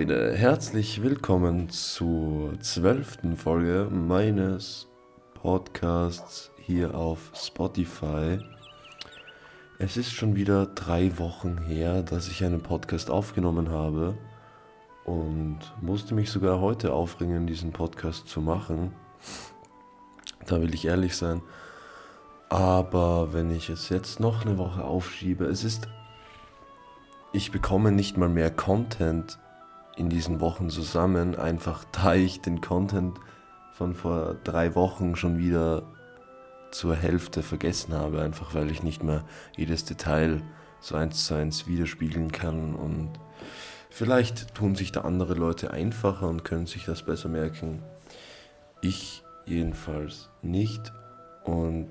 Freunde, herzlich willkommen zur zwölften Folge meines Podcasts hier auf Spotify. Es ist schon wieder drei Wochen her, dass ich einen Podcast aufgenommen habe und musste mich sogar heute aufringen, diesen Podcast zu machen. Da will ich ehrlich sein. Aber wenn ich es jetzt noch eine Woche aufschiebe, es ist ich bekomme nicht mal mehr Content in diesen Wochen zusammen, einfach da ich den Content von vor drei Wochen schon wieder zur Hälfte vergessen habe, einfach weil ich nicht mehr jedes Detail so eins zu eins widerspiegeln kann und vielleicht tun sich da andere Leute einfacher und können sich das besser merken. Ich jedenfalls nicht und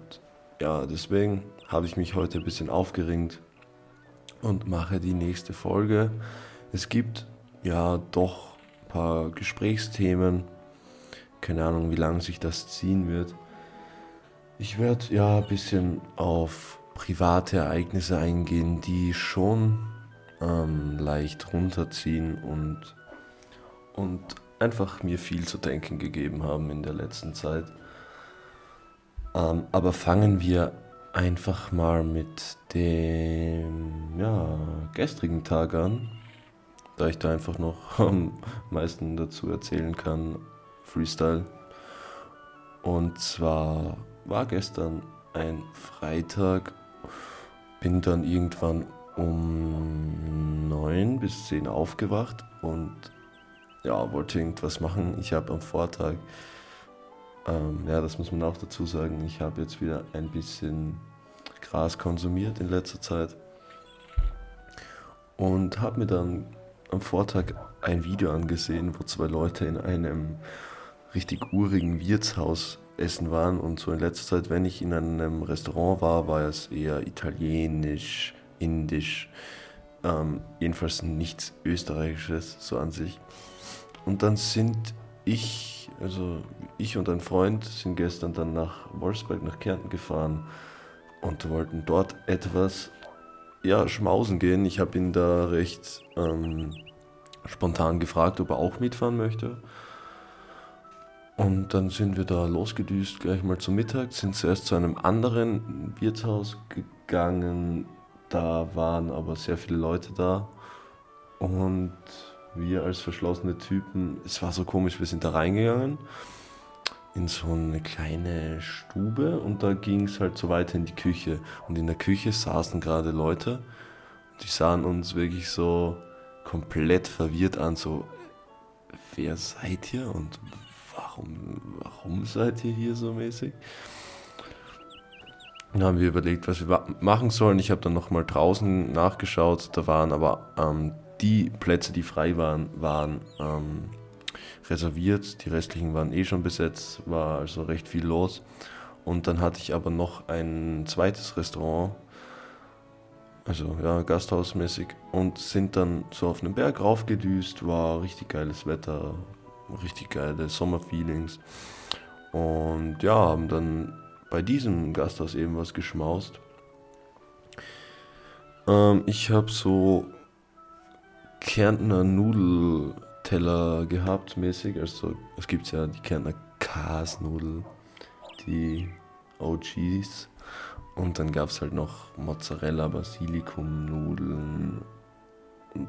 ja, deswegen habe ich mich heute ein bisschen aufgeregt und mache die nächste Folge. Es gibt ja doch ein paar Gesprächsthemen. Keine Ahnung, wie lange sich das ziehen wird. Ich werde ja ein bisschen auf private Ereignisse eingehen, die schon ähm, leicht runterziehen und, und einfach mir viel zu denken gegeben haben in der letzten Zeit. Ähm, aber fangen wir einfach mal mit dem ja, gestrigen Tag an, da ich da einfach noch am meisten dazu erzählen kann, Freestyle. Und zwar war gestern ein Freitag, bin dann irgendwann um 9 bis 10 aufgewacht und ja, wollte irgendwas machen. Ich habe am Vortag ähm, ja, das muss man auch dazu sagen. Ich habe jetzt wieder ein bisschen Gras konsumiert in letzter Zeit und habe mir dann am Vortag ein Video angesehen, wo zwei Leute in einem richtig urigen Wirtshaus essen waren und so in letzter Zeit, wenn ich in einem Restaurant war, war es eher italienisch, indisch, ähm, jedenfalls nichts österreichisches so an sich. Und dann sind ich also ich und ein Freund sind gestern dann nach Wolfsburg, nach Kärnten gefahren und wollten dort etwas ja, schmausen gehen. Ich habe ihn da recht ähm, spontan gefragt, ob er auch mitfahren möchte. Und dann sind wir da losgedüst, gleich mal zum Mittag, sind zuerst zu einem anderen Wirtshaus gegangen. Da waren aber sehr viele Leute da. Und wir als verschlossene Typen, es war so komisch, wir sind da reingegangen in so eine kleine Stube und da ging es halt so weiter in die Küche. Und in der Küche saßen gerade Leute, die sahen uns wirklich so komplett verwirrt an, so, wer seid ihr und warum, warum seid ihr hier so mäßig? Dann haben wir überlegt, was wir machen sollen. Ich habe dann nochmal draußen nachgeschaut, da waren aber ähm, die Plätze, die frei waren, waren ähm, reserviert. Die restlichen waren eh schon besetzt, war also recht viel los. Und dann hatte ich aber noch ein zweites Restaurant, also ja, gasthausmäßig, und sind dann so auf einen Berg raufgedüst, war richtig geiles Wetter, richtig geile Sommerfeelings. Und ja, haben dann bei diesem Gasthaus eben was geschmaust. Ähm, ich habe so Kärntner Nudelteller gehabt, mäßig. Also es gibt ja die Kärntner Kasnudel, die OGs. Und dann gab es halt noch Mozzarella, Basilikum-Nudeln und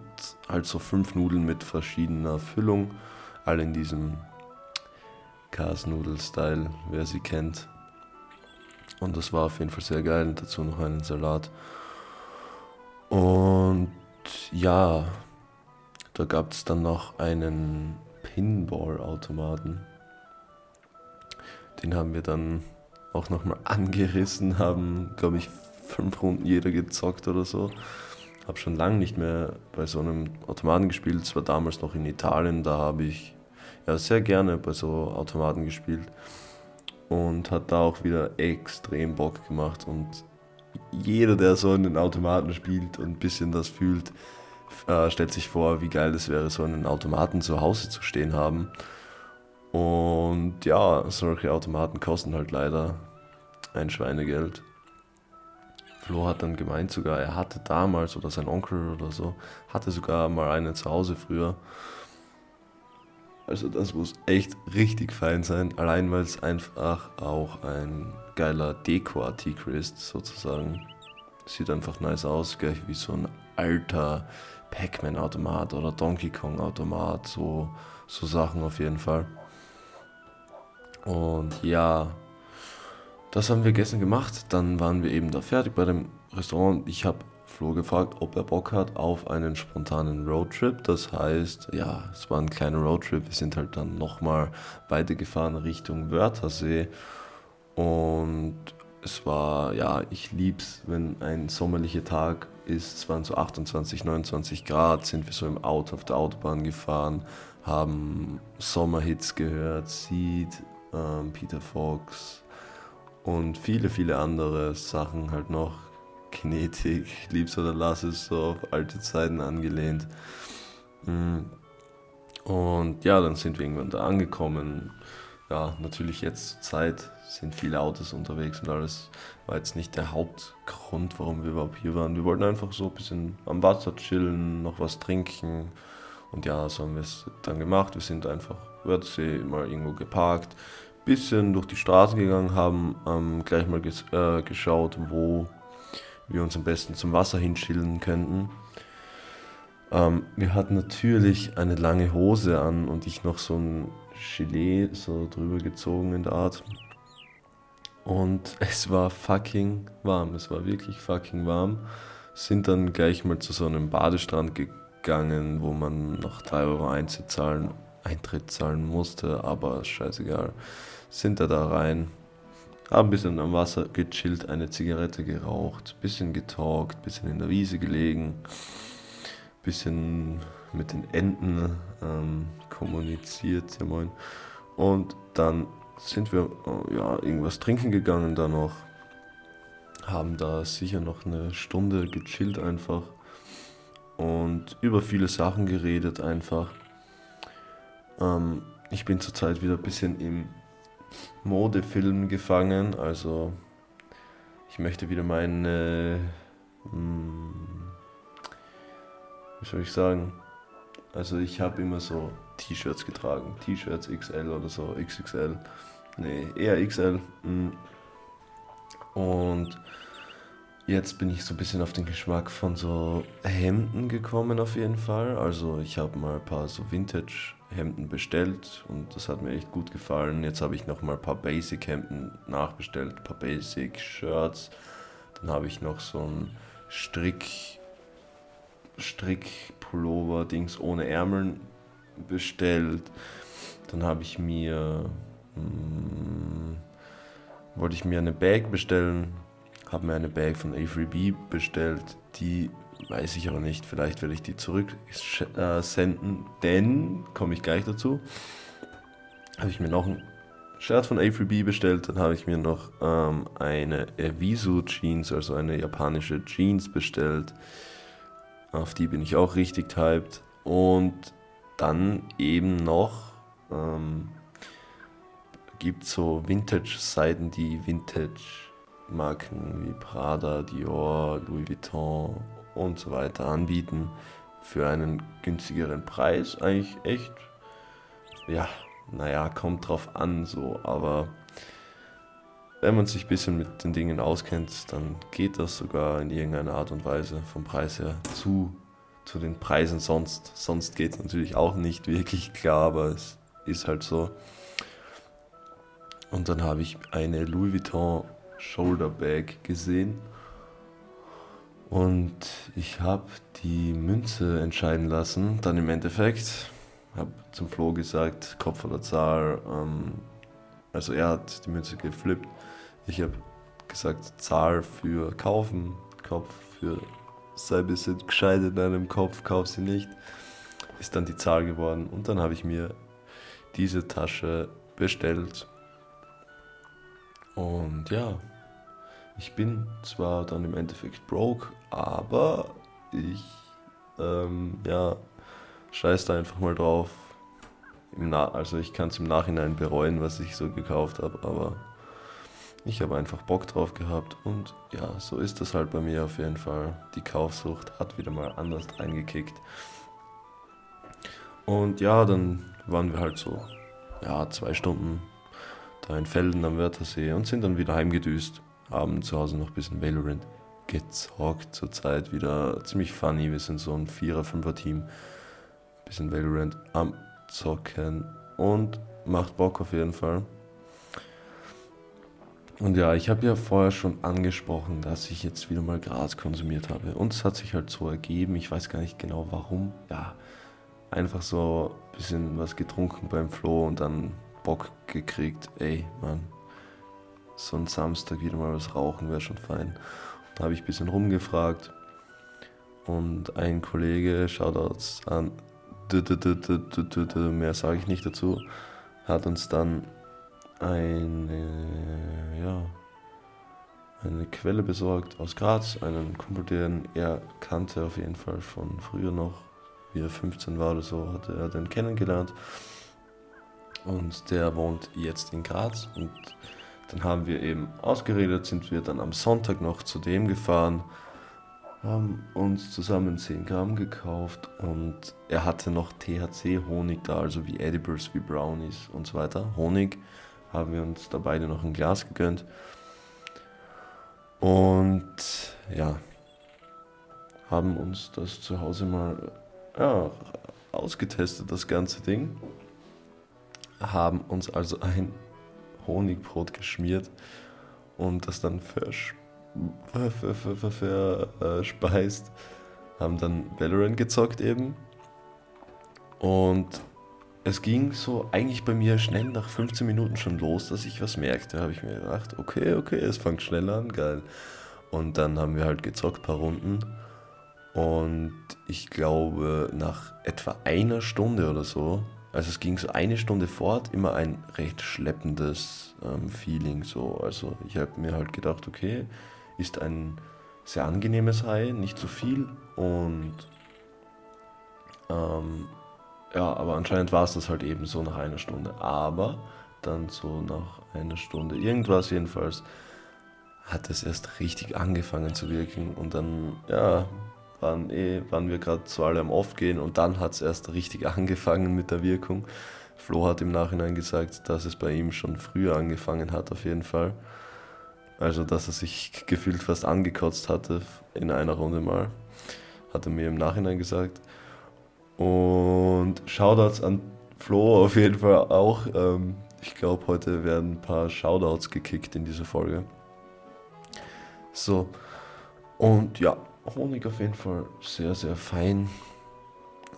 halt so fünf Nudeln mit verschiedener Füllung. Alle in diesem Kasnudel-Style, wer sie kennt. Und das war auf jeden Fall sehr geil. Und dazu noch einen Salat. Und ja, da gab es dann noch einen Pinball-Automaten. Den haben wir dann auch nochmal angerissen, haben, glaube ich, fünf Runden jeder gezockt oder so. Habe schon lange nicht mehr bei so einem Automaten gespielt. Es war damals noch in Italien, da habe ich ja sehr gerne bei so Automaten gespielt und hat da auch wieder extrem Bock gemacht und jeder, der so in den Automaten spielt und ein bisschen das fühlt, äh, stellt sich vor, wie geil es wäre, so einen Automaten zu Hause zu stehen haben. Und ja, solche Automaten kosten halt leider ein Schweinegeld. Flo hat dann gemeint sogar, er hatte damals oder sein Onkel oder so, hatte sogar mal einen zu Hause früher. Also das muss echt richtig fein sein, allein weil es einfach auch ein geiler Deko-Artikel ist, sozusagen. Sieht einfach nice aus, gleich wie so ein alter Pac-Man-Automat oder Donkey Kong-Automat, so, so Sachen auf jeden Fall. Und ja, das haben wir gestern gemacht. Dann waren wir eben da fertig bei dem Restaurant. Ich habe Flo gefragt, ob er Bock hat auf einen spontanen Roadtrip. Das heißt, ja, es war ein kleiner Roadtrip. Wir sind halt dann nochmal weitergefahren Richtung Wörthersee. Und es war, ja, ich lieb's, wenn ein sommerlicher Tag ist. Es waren so 28, 29 Grad, sind wir so im Auto auf der Autobahn gefahren, haben Sommerhits gehört, Seed, ähm, Peter Fox und viele, viele andere Sachen halt noch. Kinetik, lieb's oder lass es, so auf alte Zeiten angelehnt. Mm. Und ja, dann sind wir irgendwann da angekommen. Ja, natürlich jetzt Zeit sind viele Autos unterwegs und alles. War jetzt nicht der Hauptgrund, warum wir überhaupt hier waren. Wir wollten einfach so ein bisschen am Wasser chillen, noch was trinken. Und ja, so haben wir es dann gemacht. Wir sind einfach Wörthersee mal irgendwo geparkt, bisschen durch die Straßen gegangen, haben ähm, gleich mal ges äh, geschaut, wo wir uns am besten zum Wasser hinschillen könnten. Ähm, wir hatten natürlich eine lange Hose an und ich noch so ein Gilet so drüber gezogen in der Art. Und es war fucking warm. Es war wirklich fucking warm. Sind dann gleich mal zu so einem Badestrand gegangen, wo man noch 3 Euro Eintritt zahlen, Eintritt zahlen musste, aber scheißegal. Sind da da rein, haben ein bisschen am Wasser gechillt, eine Zigarette geraucht, bisschen getalkt, bisschen in der Wiese gelegen, bisschen mit den Enten ähm, kommuniziert, ja moin. Und dann sind wir äh, ja, irgendwas trinken gegangen da noch, haben da sicher noch eine Stunde gechillt einfach und über viele Sachen geredet einfach. Ähm, ich bin zurzeit wieder ein bisschen im Modefilm gefangen. Also ich möchte wieder meine, hm, wie soll ich sagen, also ich habe immer so T-Shirts getragen, T-Shirts XL oder so, XXL, nee, eher XL. Hm. Und jetzt bin ich so ein bisschen auf den Geschmack von so Hemden gekommen auf jeden Fall. Also ich habe mal ein paar so Vintage Hemden bestellt und das hat mir echt gut gefallen. Jetzt habe ich noch mal ein paar Basic Hemden nachbestellt, ein paar Basic Shirts. Dann habe ich noch so ein Strick Strick Pullover Dings ohne Ärmeln bestellt. Dann habe ich mir mh, hm, wollte ich mir eine Bag bestellen, habe mir eine Bag von Avery B bestellt, die weiß ich aber nicht. Vielleicht werde ich die zurücksenden, denn, komme ich gleich dazu, habe ich mir noch ein Shirt von Avery B bestellt, dann habe ich mir noch ähm, eine Evisu Jeans, also eine japanische Jeans bestellt. Auf die bin ich auch richtig hyped. Und dann eben noch ähm, gibt so Vintage-Seiten, die Vintage-Marken wie Prada, Dior, Louis Vuitton und so weiter anbieten für einen günstigeren Preis. Eigentlich echt, ja, naja, kommt drauf an so, aber wenn man sich ein bisschen mit den Dingen auskennt, dann geht das sogar in irgendeiner Art und Weise vom Preis her zu, zu den Preisen sonst. Sonst geht es natürlich auch nicht wirklich klar, aber es ist halt so. Und dann habe ich eine Louis Vuitton Shoulder Bag gesehen und ich habe die Münze entscheiden lassen. Dann im Endeffekt habe zum Flo gesagt, Kopf oder Zahl. Ähm, also er hat die Münze geflippt. Ich habe gesagt, Zahl für kaufen, Kopf für sei ein bisschen gescheit in deinem Kopf, kauf sie nicht. Ist dann die Zahl geworden. Und dann habe ich mir diese Tasche bestellt. Und ja, ich bin zwar dann im Endeffekt broke, aber ich, ähm, ja, scheiß da einfach mal drauf. also ich kann es im Nachhinein bereuen, was ich so gekauft habe, aber ich habe einfach Bock drauf gehabt und ja, so ist das halt bei mir auf jeden Fall. Die Kaufsucht hat wieder mal anders reingekickt. Und ja, dann waren wir halt so, ja, zwei Stunden in Felden am Wörthersee und sind dann wieder heimgedüst. Haben zu Hause noch ein bisschen Valorant gezockt. Zurzeit wieder ziemlich funny. Wir sind so ein Vierer-, Fünfer-Team. Bisschen Valorant am Zocken und macht Bock auf jeden Fall. Und ja, ich habe ja vorher schon angesprochen, dass ich jetzt wieder mal Gras konsumiert habe. Und es hat sich halt so ergeben. Ich weiß gar nicht genau warum. Ja, einfach so ein bisschen was getrunken beim Flo und dann Bock gekriegt. Ey, Mann, so ein Samstag wieder mal was rauchen wäre schon fein. Da habe ich ein bisschen rumgefragt. Und ein Kollege, Shoutouts an, mehr sage ich nicht dazu, hat uns dann eine, ja, eine Quelle besorgt aus Graz, einen Kumpel, den er kannte auf jeden Fall von früher noch, wie er 15 war oder so, hatte er den kennengelernt. Und der wohnt jetzt in Graz und dann haben wir eben ausgeredet, sind wir dann am Sonntag noch zu dem gefahren, haben uns zusammen 10 Gramm gekauft und er hatte noch THC-Honig da, also wie Edibles, wie Brownies und so weiter. Honig haben wir uns da beide noch ein Glas gegönnt. Und ja, haben uns das zu Hause mal ja, ausgetestet, das ganze Ding. Haben uns also ein Honigbrot geschmiert und das dann verspeist. Haben dann Valorant gezockt eben. Und es ging so eigentlich bei mir schnell nach 15 Minuten schon los, dass ich was merkte. Da habe ich mir gedacht, okay, okay, es fängt schnell an, geil. Und dann haben wir halt gezockt, paar Runden. Und ich glaube, nach etwa einer Stunde oder so, also es ging so eine Stunde fort, immer ein recht schleppendes ähm, Feeling. So. Also ich habe mir halt gedacht, okay, ist ein sehr angenehmes High, nicht zu viel. Und ähm, ja, aber anscheinend war es das halt eben so nach einer Stunde. Aber dann so nach einer Stunde, irgendwas jedenfalls, hat es erst richtig angefangen zu wirken. Und dann, ja, waren, eh, waren wir gerade so alle am Aufgehen und dann hat es erst richtig angefangen mit der Wirkung. Flo hat im Nachhinein gesagt, dass es bei ihm schon früher angefangen hat, auf jeden Fall. Also, dass er sich gefühlt fast angekotzt hatte in einer Runde mal. Hat er mir im Nachhinein gesagt. Und Shoutouts an Flo auf jeden Fall auch. Ähm, ich glaube, heute werden ein paar Shoutouts gekickt in dieser Folge. So. Und ja, Honig auf jeden Fall sehr, sehr fein.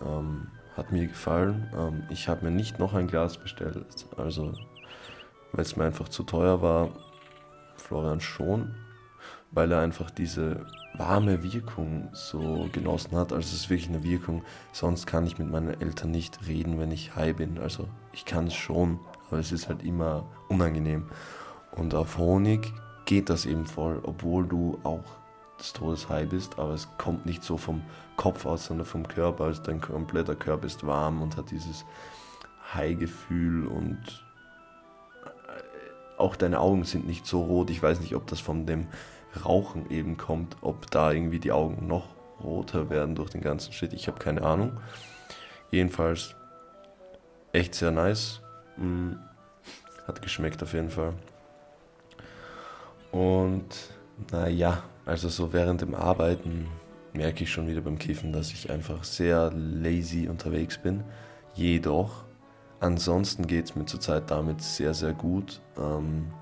Ähm, hat mir gefallen. Ähm, ich habe mir nicht noch ein Glas bestellt. Also, weil es mir einfach zu teuer war. Florian schon weil er einfach diese warme Wirkung so genossen hat. Also es ist wirklich eine Wirkung. Sonst kann ich mit meinen Eltern nicht reden, wenn ich high bin. Also ich kann es schon, aber es ist halt immer unangenehm. Und auf Honig geht das eben voll, obwohl du auch des Todes high bist, aber es kommt nicht so vom Kopf aus, sondern vom Körper. Also dein kompletter Körper ist warm und hat dieses High-Gefühl und äh, auch deine Augen sind nicht so rot. Ich weiß nicht, ob das von dem Rauchen eben kommt, ob da irgendwie die Augen noch roter werden durch den ganzen Shit. Ich habe keine Ahnung. Jedenfalls echt sehr nice. Mm, hat geschmeckt auf jeden Fall. Und naja, also so während dem Arbeiten merke ich schon wieder beim Kiffen, dass ich einfach sehr lazy unterwegs bin. Jedoch, ansonsten geht es mir zurzeit damit sehr, sehr gut. Ähm,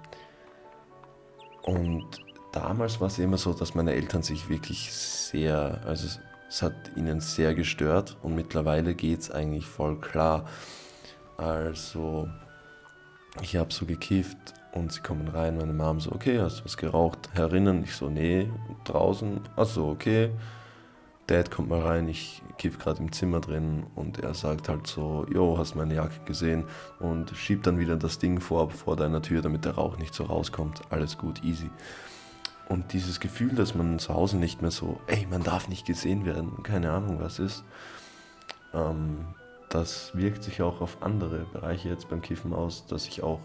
und damals war es immer so, dass meine Eltern sich wirklich sehr, also es, es hat ihnen sehr gestört und mittlerweile geht es eigentlich voll klar. Also ich habe so gekifft und sie kommen rein, meine Mom so, okay, hast du was geraucht? Herinnen? Ich so, nee, draußen. Achso, okay. Dad kommt mal rein, ich kiff gerade im Zimmer drin und er sagt halt so, jo, hast meine Jacke gesehen und schiebt dann wieder das Ding vor, vor deiner Tür, damit der Rauch nicht so rauskommt. Alles gut, easy. Und dieses Gefühl, dass man zu Hause nicht mehr so, ey, man darf nicht gesehen werden, keine Ahnung was ist, ähm, das wirkt sich auch auf andere Bereiche jetzt beim Kiffen aus, dass ich auch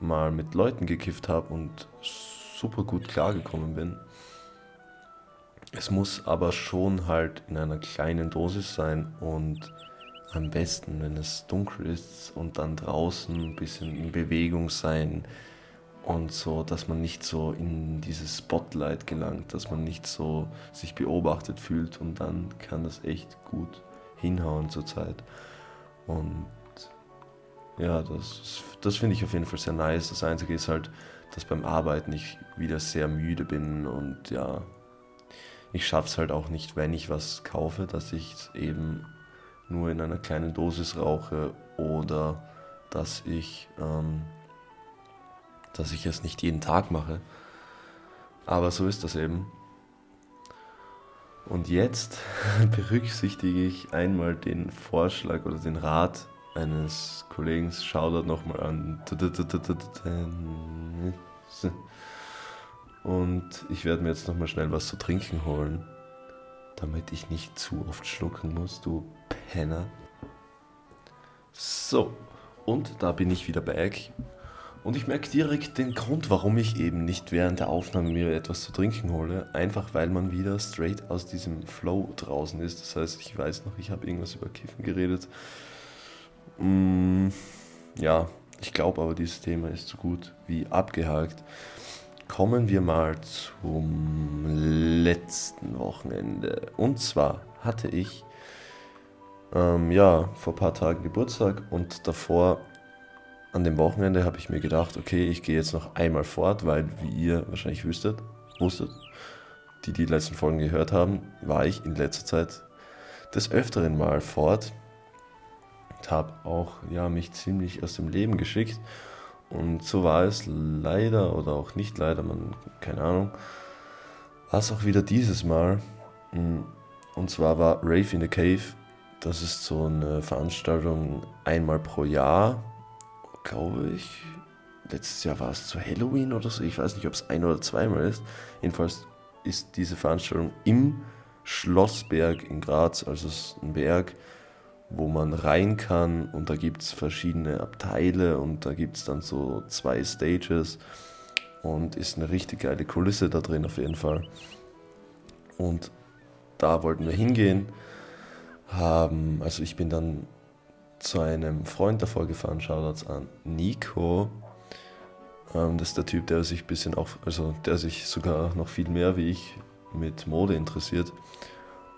mal mit Leuten gekifft habe und super gut klargekommen bin. Es muss aber schon halt in einer kleinen Dosis sein und am besten, wenn es dunkel ist und dann draußen ein bisschen in Bewegung sein und so, dass man nicht so in dieses Spotlight gelangt, dass man nicht so sich beobachtet fühlt und dann kann das echt gut hinhauen zur Zeit. Und ja, das, das finde ich auf jeden Fall sehr nice. Das Einzige ist halt, dass beim Arbeiten ich wieder sehr müde bin und ja, ich schaffe es halt auch nicht, wenn ich was kaufe, dass ich es eben nur in einer kleinen Dosis rauche oder dass ich, ähm, dass ich es nicht jeden Tag mache. Aber so ist das eben. Und jetzt berücksichtige ich einmal den Vorschlag oder den Rat eines Kollegen. Shoutout nochmal an. Und ich werde mir jetzt nochmal schnell was zu trinken holen, damit ich nicht zu oft schlucken muss, du Penner. So, und da bin ich wieder back. Und ich merke direkt den Grund, warum ich eben nicht während der Aufnahme mir etwas zu trinken hole. Einfach weil man wieder straight aus diesem Flow draußen ist. Das heißt, ich weiß noch, ich habe irgendwas über Kiffen geredet. Mm, ja, ich glaube aber, dieses Thema ist so gut wie abgehakt. Kommen wir mal zum letzten Wochenende. Und zwar hatte ich ähm, ja vor ein paar Tagen Geburtstag und davor an dem Wochenende habe ich mir gedacht, okay, ich gehe jetzt noch einmal fort, weil, wie ihr wahrscheinlich wüsstet, wusstet, die die letzten Folgen gehört haben, war ich in letzter Zeit des Öfteren mal fort habe auch ja, mich ziemlich aus dem Leben geschickt. Und so war es leider oder auch nicht leider, man, keine Ahnung, war es auch wieder dieses Mal. Und zwar war Rave in the Cave, das ist so eine Veranstaltung einmal pro Jahr glaube ich, letztes Jahr war es zu Halloween oder so. Ich weiß nicht, ob es ein oder zweimal ist. Jedenfalls ist diese Veranstaltung im Schlossberg in Graz, also es ist ein Berg, wo man rein kann und da gibt es verschiedene Abteile und da gibt es dann so zwei Stages und ist eine richtig geile Kulisse da drin auf jeden Fall. Und da wollten wir hingehen, haben, also ich bin dann zu einem Freund davor gefahren, Shoutouts an Nico. Ähm, das ist der Typ, der sich ein bisschen auch, also der sich sogar noch viel mehr wie ich mit Mode interessiert.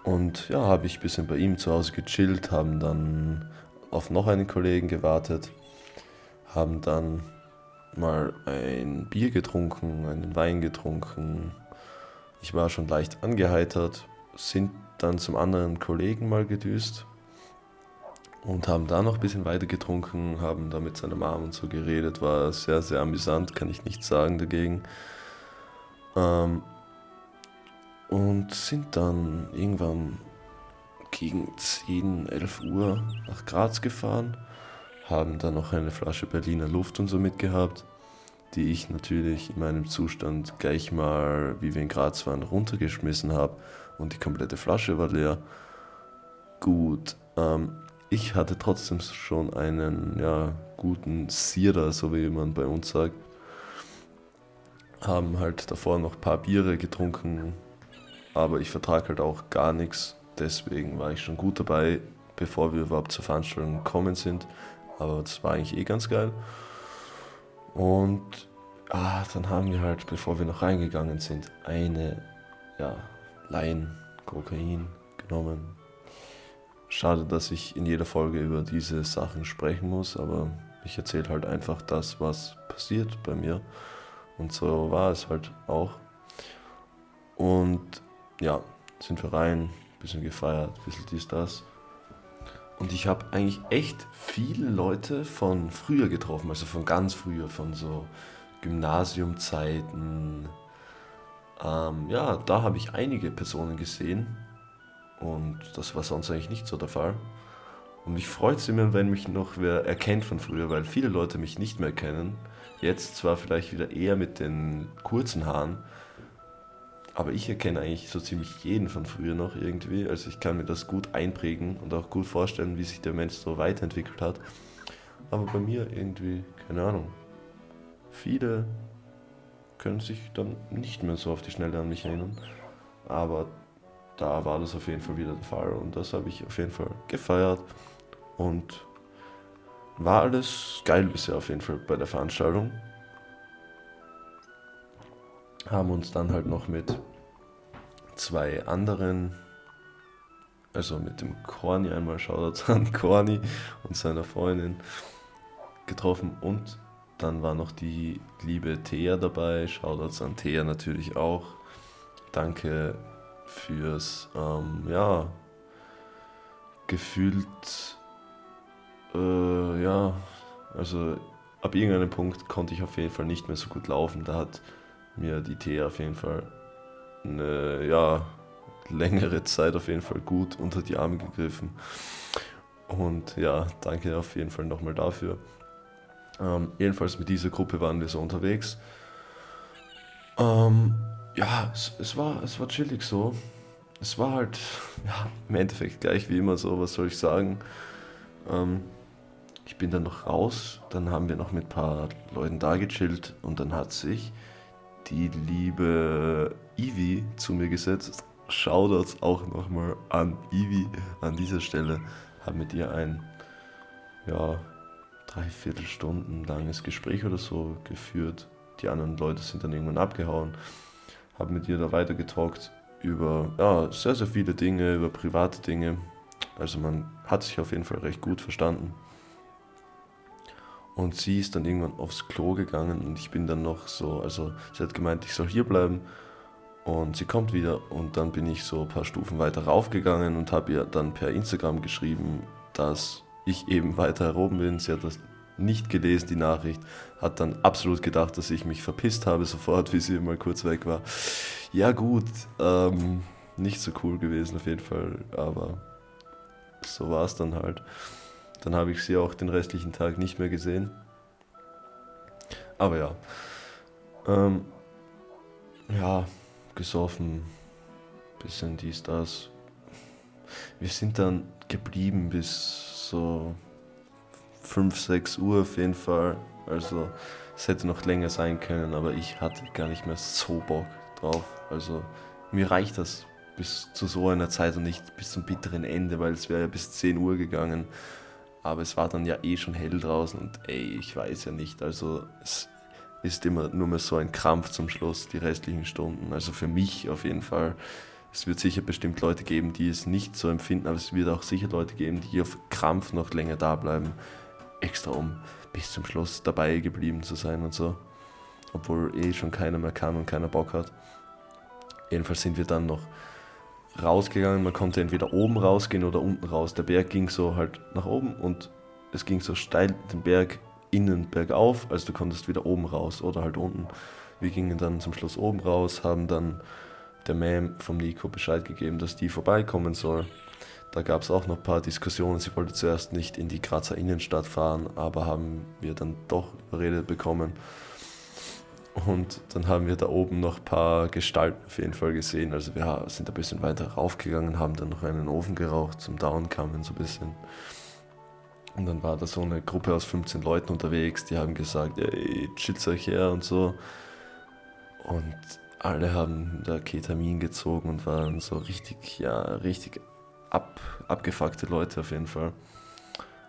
Und ja, habe ich ein bisschen bei ihm zu Hause gechillt, haben dann auf noch einen Kollegen gewartet, haben dann mal ein Bier getrunken, einen Wein getrunken. Ich war schon leicht angeheitert, sind dann zum anderen Kollegen mal gedüst, und haben da noch ein bisschen weiter getrunken, haben da mit seiner Mom und so geredet, war sehr, sehr amüsant, kann ich nichts sagen dagegen. Ähm, und sind dann irgendwann gegen 10, 11 Uhr nach Graz gefahren, haben dann noch eine Flasche Berliner Luft und so mitgehabt, die ich natürlich in meinem Zustand gleich mal, wie wir in Graz waren, runtergeschmissen habe und die komplette Flasche war leer. Gut, ähm, ich hatte trotzdem schon einen ja, guten Sierer, so wie man bei uns sagt. Haben halt davor noch ein paar Biere getrunken, aber ich vertrage halt auch gar nichts. Deswegen war ich schon gut dabei, bevor wir überhaupt zur Veranstaltung gekommen sind. Aber das war eigentlich eh ganz geil. Und ah, dann haben wir halt, bevor wir noch reingegangen sind, eine ja, Laien Kokain genommen, Schade, dass ich in jeder Folge über diese Sachen sprechen muss, aber ich erzähle halt einfach das, was passiert bei mir. Und so war es halt auch. Und ja, sind wir rein, bisschen gefeiert, bisschen dies, das. Und ich habe eigentlich echt viele Leute von früher getroffen, also von ganz früher, von so Gymnasiumzeiten. Ähm, ja, da habe ich einige Personen gesehen, und das war sonst eigentlich nicht so der Fall. Und mich freut es immer, wenn mich noch wer erkennt von früher, weil viele Leute mich nicht mehr kennen. Jetzt zwar vielleicht wieder eher mit den kurzen Haaren, aber ich erkenne eigentlich so ziemlich jeden von früher noch irgendwie. Also ich kann mir das gut einprägen und auch gut vorstellen, wie sich der Mensch so weiterentwickelt hat. Aber bei mir irgendwie, keine Ahnung. Viele können sich dann nicht mehr so auf die Schnelle an mich erinnern. Aber da war das auf jeden Fall wieder der Fall und das habe ich auf jeden Fall gefeiert. und war alles geil bisher auf jeden Fall bei der Veranstaltung. Haben uns dann halt noch mit zwei anderen, also mit dem Corny einmal Shoutout an Corny und seiner Freundin getroffen und dann war noch die liebe Thea dabei. Shoutouts an Thea natürlich auch. Danke fürs, ähm, ja, gefühlt, äh, ja, also ab irgendeinem Punkt konnte ich auf jeden Fall nicht mehr so gut laufen. Da hat mir die Thea auf jeden Fall eine, ja, längere Zeit auf jeden Fall gut unter die Arme gegriffen. Und ja, danke auf jeden Fall nochmal dafür. Ähm, jedenfalls mit dieser Gruppe waren wir so unterwegs. Ähm, ja, es, es, war, es war chillig so. Es war halt ja, im Endeffekt gleich wie immer so, was soll ich sagen. Ähm, ich bin dann noch raus, dann haben wir noch mit ein paar Leuten da gechillt und dann hat sich die liebe Ivi zu mir gesetzt. Shoutouts auch nochmal an Ivi an dieser Stelle. Habe mit ihr ein ja, dreiviertel Stunden langes Gespräch oder so geführt. Die anderen Leute sind dann irgendwann abgehauen. Habe mit ihr da weitergetalkt über ja, sehr, sehr viele Dinge, über private Dinge. Also man hat sich auf jeden Fall recht gut verstanden. Und sie ist dann irgendwann aufs Klo gegangen und ich bin dann noch so, also sie hat gemeint, ich soll hier bleiben. Und sie kommt wieder und dann bin ich so ein paar Stufen weiter raufgegangen und habe ihr dann per Instagram geschrieben, dass ich eben weiter oben bin. Sie hat das nicht gelesen, die Nachricht, hat dann absolut gedacht, dass ich mich verpisst habe sofort, wie sie mal kurz weg war. Ja gut, ähm, nicht so cool gewesen auf jeden Fall, aber so war es dann halt. Dann habe ich sie auch den restlichen Tag nicht mehr gesehen. Aber ja. Ähm, ja, gesoffen, bisschen dies, das. Wir sind dann geblieben bis so 5, 6 Uhr auf jeden Fall. Also es hätte noch länger sein können, aber ich hatte gar nicht mehr so Bock drauf. Also mir reicht das bis zu so einer Zeit und nicht bis zum bitteren Ende, weil es wäre ja bis 10 Uhr gegangen. Aber es war dann ja eh schon hell draußen und ey, ich weiß ja nicht. Also es ist immer nur mehr so ein Krampf zum Schluss, die restlichen Stunden. Also für mich auf jeden Fall. Es wird sicher bestimmt Leute geben, die es nicht so empfinden, aber es wird auch sicher Leute geben, die auf Krampf noch länger da bleiben. Extra um bis zum Schluss dabei geblieben zu sein und so. Obwohl eh schon keiner mehr kann und keiner Bock hat. Jedenfalls sind wir dann noch rausgegangen. Man konnte entweder oben rausgehen oder unten raus. Der Berg ging so halt nach oben und es ging so steil den Berg innen bergauf. Also du konntest wieder oben raus oder halt unten. Wir gingen dann zum Schluss oben raus, haben dann der Ma'am vom Nico Bescheid gegeben, dass die vorbeikommen soll. Da gab es auch noch ein paar Diskussionen. Sie wollte zuerst nicht in die Grazer Innenstadt fahren, aber haben wir dann doch überredet bekommen. Und dann haben wir da oben noch ein paar Gestalten auf jeden Fall gesehen. Also wir sind ein bisschen weiter raufgegangen, haben dann noch einen Ofen geraucht zum Downcomen so ein bisschen. Und dann war da so eine Gruppe aus 15 Leuten unterwegs, die haben gesagt, ey, chillt euch her und so. Und alle haben da Ketamin gezogen und waren so richtig, ja, richtig ab, abgefuckte Leute auf jeden Fall.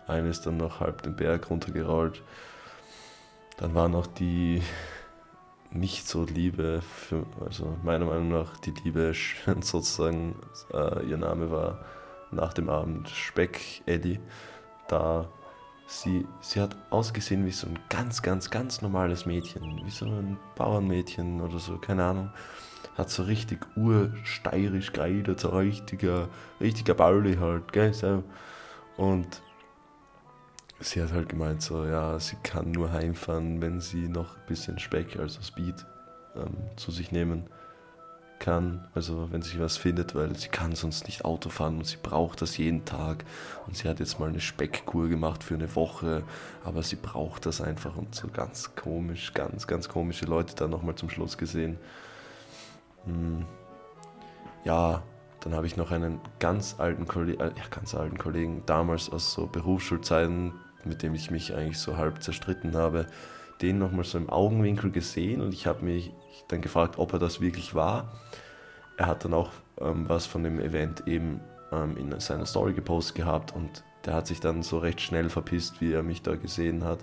Eine ist dann noch halb den Berg runtergerollt. Dann war noch die nicht so Liebe, für, also meiner Meinung nach die Liebe sozusagen, äh, ihr Name war nach dem Abend Speck Eddie. Da sie, sie hat ausgesehen wie so ein ganz, ganz, ganz normales Mädchen, wie so ein Bauernmädchen oder so, keine Ahnung. Hat so richtig ursteirisch geredet, so richtiger, richtiger Bauli halt, gell, so. Und sie hat halt gemeint, so, ja, sie kann nur heimfahren, wenn sie noch ein bisschen Speck, also Speed, ähm, zu sich nehmen kann, also wenn sich was findet, weil sie kann sonst nicht Auto fahren und sie braucht das jeden Tag und sie hat jetzt mal eine Speckkur gemacht für eine Woche, aber sie braucht das einfach und so ganz komisch, ganz, ganz komische Leute da nochmal zum Schluss gesehen. Hm. Ja, dann habe ich noch einen ganz alten Kollegen, äh, ja, ganz alten Kollegen damals aus so Berufsschulzeiten, mit dem ich mich eigentlich so halb zerstritten habe, den nochmal so im Augenwinkel gesehen und ich habe mich dann gefragt, ob er das wirklich war. Er hat dann auch ähm, was von dem Event eben ähm, in seiner Story gepostet gehabt und der hat sich dann so recht schnell verpisst, wie er mich da gesehen hat.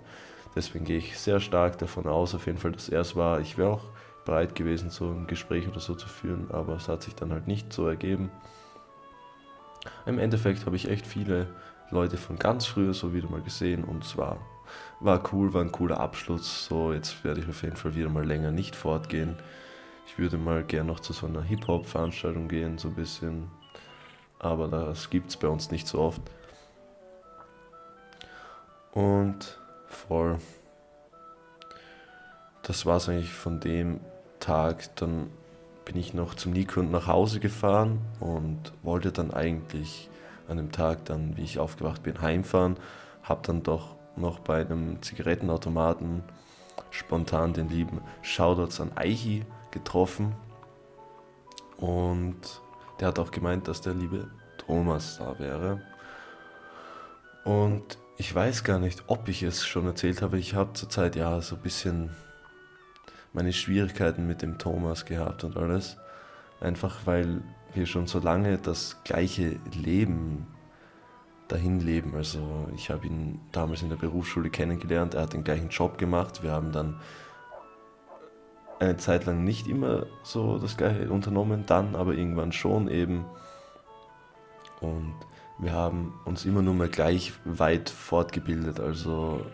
Deswegen gehe ich sehr stark davon aus, auf jeden Fall, dass er es war. Ich wäre auch bereit gewesen, so ein Gespräch oder so zu führen, aber es hat sich dann halt nicht so ergeben. Im Endeffekt habe ich echt viele Leute von ganz früher so wieder mal gesehen und es war, cool, war ein cooler Abschluss. So, jetzt werde ich auf jeden Fall wieder mal länger nicht fortgehen. Ich würde mal gern noch zu so einer Hip-Hop-Veranstaltung gehen, so ein bisschen. Aber das gibt es bei uns nicht so oft. Und voll. Das war es eigentlich von dem Tag. Dann bin ich noch zum Nico und nach Hause gefahren und wollte dann eigentlich an dem Tag dann, wie ich aufgewacht bin, heimfahren. Hab dann doch noch bei einem Zigarettenautomaten spontan den lieben Shoutouts an Aichi getroffen. Und der hat auch gemeint, dass der liebe Thomas da wäre. Und ich weiß gar nicht, ob ich es schon erzählt habe. Ich habe zurzeit ja so ein bisschen meine Schwierigkeiten mit dem Thomas gehabt und alles. Einfach weil wir schon so lange das gleiche Leben dahin leben. Also ich habe ihn damals in der Berufsschule kennengelernt, er hat den gleichen Job gemacht. Wir haben dann eine Zeit lang nicht immer so das gleiche unternommen, dann aber irgendwann schon eben. Und wir haben uns immer nur mehr gleich weit fortgebildet. Also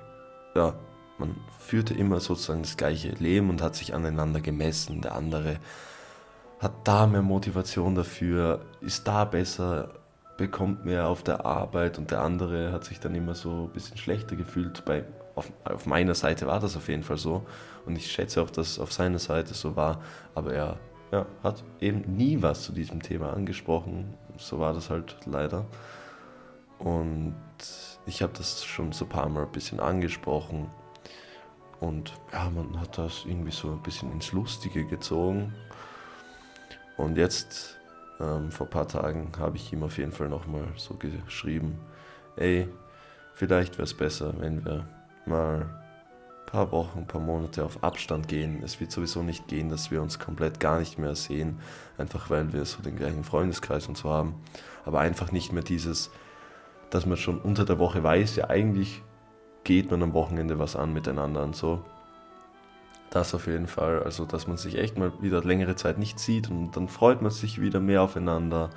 ja, man führte immer sozusagen das gleiche Leben und hat sich aneinander gemessen. Der andere hat da mehr Motivation dafür, ist da besser, bekommt mehr auf der Arbeit und der andere hat sich dann immer so ein bisschen schlechter gefühlt. Bei, auf, auf meiner Seite war das auf jeden Fall so und ich schätze auch, dass auf seiner Seite so war, aber er ja, hat eben nie was zu diesem Thema angesprochen. So war das halt leider. Und ich habe das schon so ein paar Mal ein bisschen angesprochen. Und ja, man hat das irgendwie so ein bisschen ins Lustige gezogen. Und jetzt, ähm, vor ein paar Tagen, habe ich ihm auf jeden Fall nochmal so geschrieben, ey, vielleicht wäre es besser, wenn wir mal ein paar Wochen, ein paar Monate auf Abstand gehen. Es wird sowieso nicht gehen, dass wir uns komplett gar nicht mehr sehen, einfach weil wir so den gleichen Freundeskreis und so haben. Aber einfach nicht mehr dieses, dass man schon unter der Woche weiß, ja eigentlich geht man am Wochenende was an miteinander und so. Das auf jeden Fall, also dass man sich echt mal wieder längere Zeit nicht sieht und dann freut man sich wieder mehr aufeinander.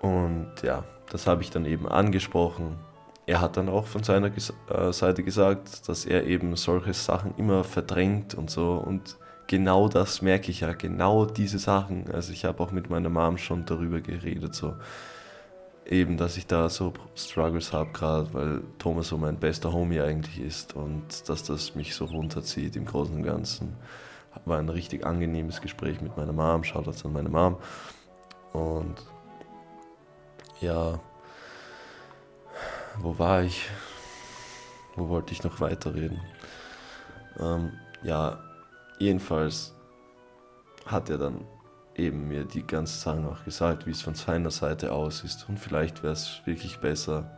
Und ja, das habe ich dann eben angesprochen. Er hat dann auch von seiner äh, Seite gesagt, dass er eben solche Sachen immer verdrängt und so. Und genau das merke ich ja, genau diese Sachen. Also ich habe auch mit meiner Mom schon darüber geredet, so eben, dass ich da so Struggles habe gerade, weil Thomas so mein bester Homie eigentlich ist und dass das mich so runterzieht im Großen und Ganzen. War ein richtig angenehmes Gespräch mit meiner Mom, jetzt an meine Mom. Und ja, wo war ich? Wo wollte ich noch weiterreden? Ähm, ja, jedenfalls hat er dann eben mir die ganze Sachen auch gesagt, wie es von seiner Seite aus ist. Und vielleicht wäre es wirklich besser.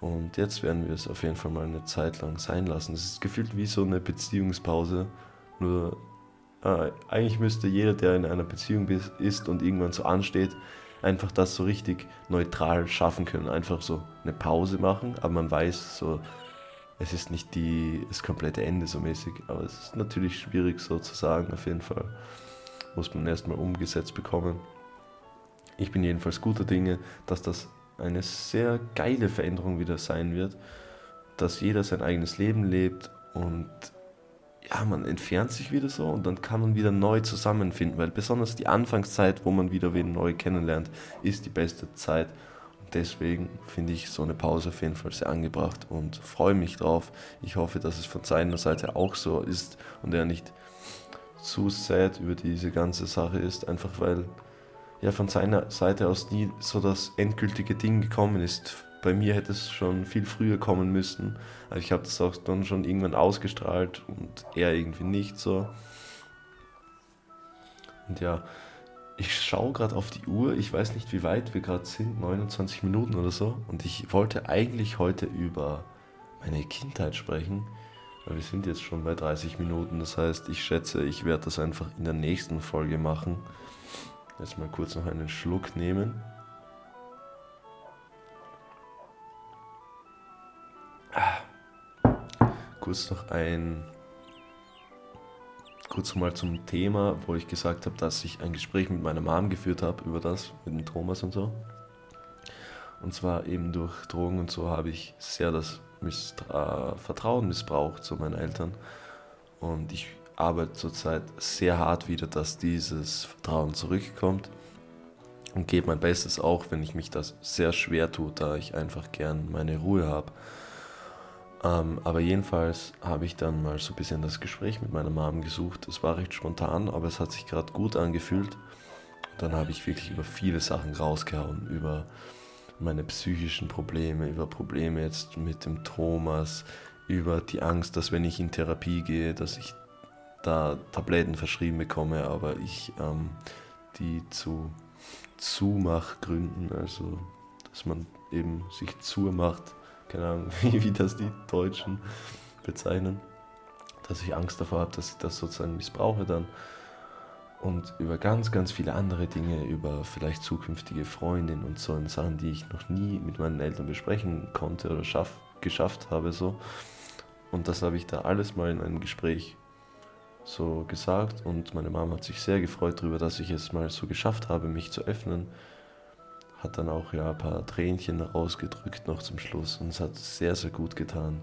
Und jetzt werden wir es auf jeden Fall mal eine Zeit lang sein lassen. Es ist gefühlt wie so eine Beziehungspause. Nur äh, eigentlich müsste jeder, der in einer Beziehung ist und irgendwann so ansteht, einfach das so richtig neutral schaffen können. Einfach so eine Pause machen, aber man weiß so, es ist nicht die, das komplette Ende so mäßig. Aber es ist natürlich schwierig so zu sagen, auf jeden Fall muss man erstmal umgesetzt bekommen. Ich bin jedenfalls guter Dinge, dass das eine sehr geile Veränderung wieder sein wird, dass jeder sein eigenes Leben lebt und ja, man entfernt sich wieder so und dann kann man wieder neu zusammenfinden, weil besonders die Anfangszeit, wo man wieder wen neu kennenlernt, ist die beste Zeit. Und deswegen finde ich so eine Pause auf jeden Fall sehr angebracht und freue mich drauf. Ich hoffe, dass es von seiner Seite auch so ist und er nicht zu sad über diese ganze Sache ist, einfach weil ja von seiner Seite aus nie so das endgültige Ding gekommen ist. Bei mir hätte es schon viel früher kommen müssen. Also ich habe das auch dann schon irgendwann ausgestrahlt und er irgendwie nicht so. Und ja, ich schaue gerade auf die Uhr. Ich weiß nicht, wie weit wir gerade sind, 29 Minuten oder so. Und ich wollte eigentlich heute über meine Kindheit sprechen. Wir sind jetzt schon bei 30 Minuten, das heißt, ich schätze, ich werde das einfach in der nächsten Folge machen. Jetzt mal kurz noch einen Schluck nehmen. Ah. Kurz noch ein. Kurz mal zum Thema, wo ich gesagt habe, dass ich ein Gespräch mit meiner Mom geführt habe über das, mit dem Thomas und so. Und zwar eben durch Drogen und so habe ich sehr das Misstra Vertrauen missbraucht zu meinen Eltern. Und ich arbeite zurzeit sehr hart wieder, dass dieses Vertrauen zurückkommt. Und gebe mein Bestes auch, wenn ich mich das sehr schwer tue, da ich einfach gern meine Ruhe habe. Ähm, aber jedenfalls habe ich dann mal so ein bisschen das Gespräch mit meiner Mom gesucht. Es war recht spontan, aber es hat sich gerade gut angefühlt. dann habe ich wirklich über viele Sachen rausgehauen, über meine psychischen Probleme, über Probleme jetzt mit dem Thomas, über die Angst, dass wenn ich in Therapie gehe, dass ich da Tabletten verschrieben bekomme, aber ich ähm, die zu Zumachgründen, also dass man eben sich zumacht, keine Ahnung, wie das die Deutschen bezeichnen, dass ich Angst davor habe, dass ich das sozusagen missbrauche dann und über ganz, ganz viele andere Dinge, über vielleicht zukünftige Freundinnen und so Sachen, die ich noch nie mit meinen Eltern besprechen konnte oder schaff, geschafft habe so. Und das habe ich da alles mal in einem Gespräch so gesagt und meine Mama hat sich sehr gefreut darüber, dass ich es mal so geschafft habe, mich zu öffnen. Hat dann auch ja ein paar Tränchen rausgedrückt noch zum Schluss und es hat sehr, sehr gut getan.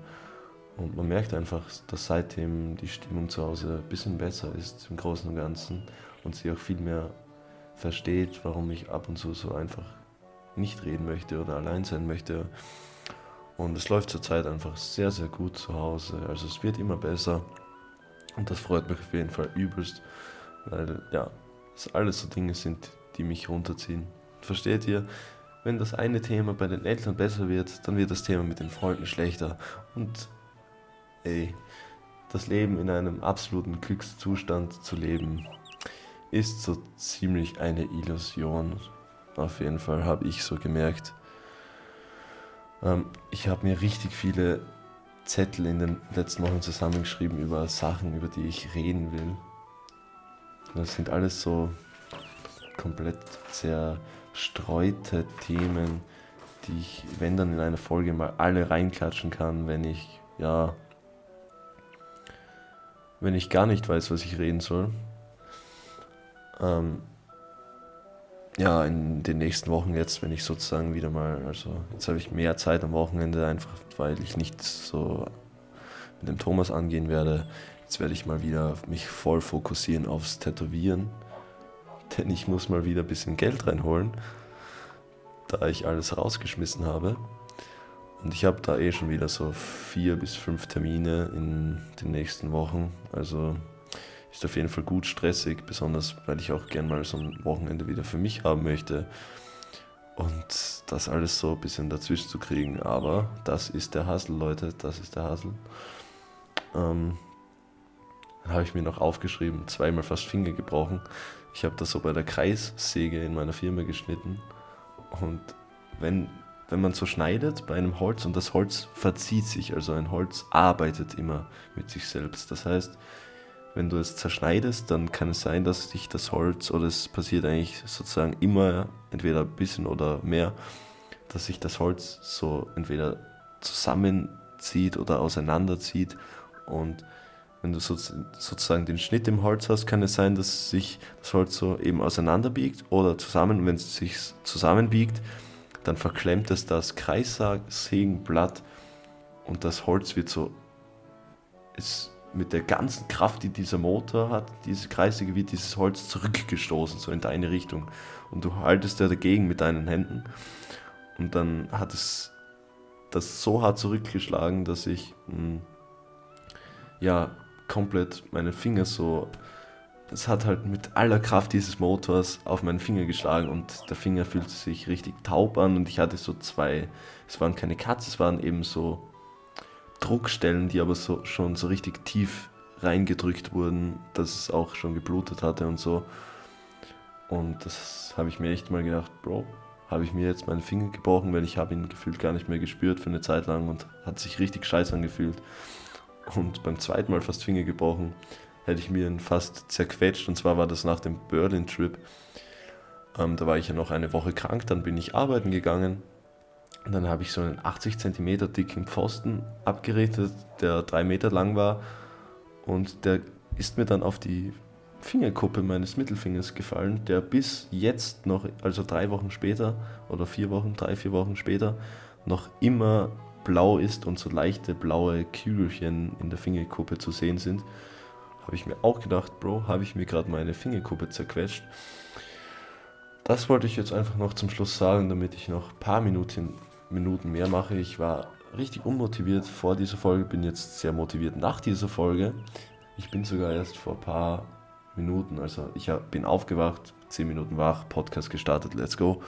Und man merkt einfach, dass seitdem die Stimmung zu Hause ein bisschen besser ist im Großen und Ganzen und sie auch viel mehr versteht, warum ich ab und zu so einfach nicht reden möchte oder allein sein möchte. Und es läuft zurzeit einfach sehr, sehr gut zu Hause. Also es wird immer besser. Und das freut mich auf jeden Fall übelst, weil ja, es alles so Dinge sind, die mich runterziehen. Versteht ihr? Wenn das eine Thema bei den Eltern besser wird, dann wird das Thema mit den Freunden schlechter. Und ey, das Leben in einem absoluten Glückszustand zu leben, ist so ziemlich eine Illusion. Auf jeden Fall habe ich so gemerkt. Ähm, ich habe mir richtig viele Zettel in den letzten Wochen zusammengeschrieben über Sachen, über die ich reden will. Das sind alles so komplett zerstreute Themen, die ich, wenn dann in einer Folge mal alle reinklatschen kann, wenn ich, ja, wenn ich gar nicht weiß, was ich reden soll. Ähm, ja, in den nächsten Wochen jetzt, wenn ich sozusagen wieder mal, also jetzt habe ich mehr Zeit am Wochenende, einfach weil ich nicht so mit dem Thomas angehen werde. Jetzt werde ich mal wieder mich voll fokussieren aufs Tätowieren, denn ich muss mal wieder ein bisschen Geld reinholen, da ich alles rausgeschmissen habe. Und ich habe da eh schon wieder so vier bis fünf Termine in den nächsten Wochen. Also ist auf jeden Fall gut stressig, besonders weil ich auch gern mal so ein Wochenende wieder für mich haben möchte. Und das alles so ein bisschen dazwischen zu kriegen. Aber das ist der Hassel, Leute, das ist der Hassel. Ähm, dann habe ich mir noch aufgeschrieben, zweimal fast Finger gebrochen. Ich habe das so bei der Kreissäge in meiner Firma geschnitten. Und wenn, wenn man so schneidet bei einem Holz und das Holz verzieht sich, also ein Holz arbeitet immer mit sich selbst. Das heißt, wenn du es zerschneidest, dann kann es sein, dass sich das Holz, oder es passiert eigentlich sozusagen immer, entweder ein bisschen oder mehr, dass sich das Holz so entweder zusammenzieht oder auseinanderzieht. Und wenn du so, sozusagen den Schnitt im Holz hast, kann es sein, dass sich das Holz so eben auseinanderbiegt oder zusammen. Wenn es sich zusammenbiegt, dann verklemmt es das Kreissägenblatt und das Holz wird so, es mit der ganzen Kraft, die dieser Motor hat, diese Kreissäge, wird dieses Holz zurückgestoßen, so in deine Richtung. Und du haltest ja dagegen mit deinen Händen. Und dann hat es das so hart zurückgeschlagen, dass ich mh, hm, ja komplett meine Finger so. Es hat halt mit aller Kraft dieses Motors auf meinen Finger geschlagen und der Finger fühlte sich richtig taub an und ich hatte so zwei, es waren keine Cuts, es waren eben so Druckstellen, die aber so, schon so richtig tief reingedrückt wurden, dass es auch schon geblutet hatte und so. Und das habe ich mir echt mal gedacht, Bro, habe ich mir jetzt meinen Finger gebrochen, weil ich habe ihn gefühlt gar nicht mehr gespürt für eine Zeit lang und hat sich richtig scheiße angefühlt. Und beim zweiten Mal fast Finger gebrochen, hätte ich mir ihn fast zerquetscht und zwar war das nach dem Berlin-Trip. Ähm, da war ich ja noch eine Woche krank, dann bin ich arbeiten gegangen Und dann habe ich so einen 80 cm dicken Pfosten abgerichtet, der drei Meter lang war. Und der ist mir dann auf die Fingerkuppe meines Mittelfingers gefallen, der bis jetzt noch, also drei Wochen später oder vier Wochen, drei, vier Wochen später, noch immer blau ist und so leichte blaue Kügelchen in der Fingerkuppe zu sehen sind. Habe ich mir auch gedacht, Bro, habe ich mir gerade meine Fingerkuppe zerquetscht. Das wollte ich jetzt einfach noch zum Schluss sagen, damit ich noch ein paar Minuten, Minuten mehr mache. Ich war richtig unmotiviert vor dieser Folge, bin jetzt sehr motiviert nach dieser Folge. Ich bin sogar erst vor ein paar Minuten, also ich bin aufgewacht, 10 Minuten wach, Podcast gestartet, let's go.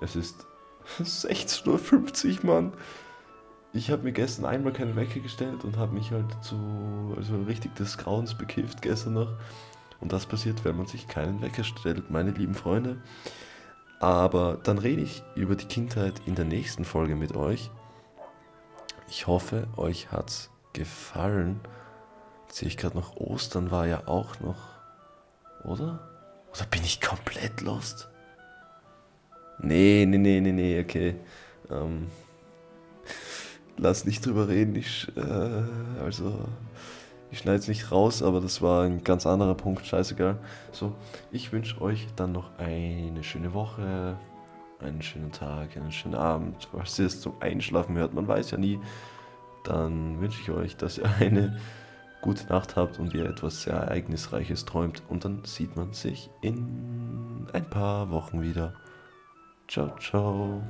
Es ist 16.50 Uhr, Mann. Ich habe mir gestern einmal keine Wecker gestellt und habe mich halt zu, also richtig des Grauens bekifft gestern noch. Und das passiert, wenn man sich keinen Wecker stellt, meine lieben Freunde. Aber dann rede ich über die Kindheit in der nächsten Folge mit euch. Ich hoffe, euch hat's gefallen. Jetzt sehe ich gerade noch, Ostern war ja auch noch, oder? Oder bin ich komplett lost? Nee, nee, nee, nee, nee, okay. Ähm, lass nicht drüber reden. Ich, äh, also, ich schneide es nicht raus, aber das war ein ganz anderer Punkt. Scheißegal. So, ich wünsche euch dann noch eine schöne Woche, einen schönen Tag, einen schönen Abend. Was ihr es zum Einschlafen hört, man weiß ja nie. Dann wünsche ich euch, dass ihr eine gute Nacht habt und ihr etwas sehr Ereignisreiches träumt. Und dann sieht man sich in ein paar Wochen wieder. Ciao, ciao.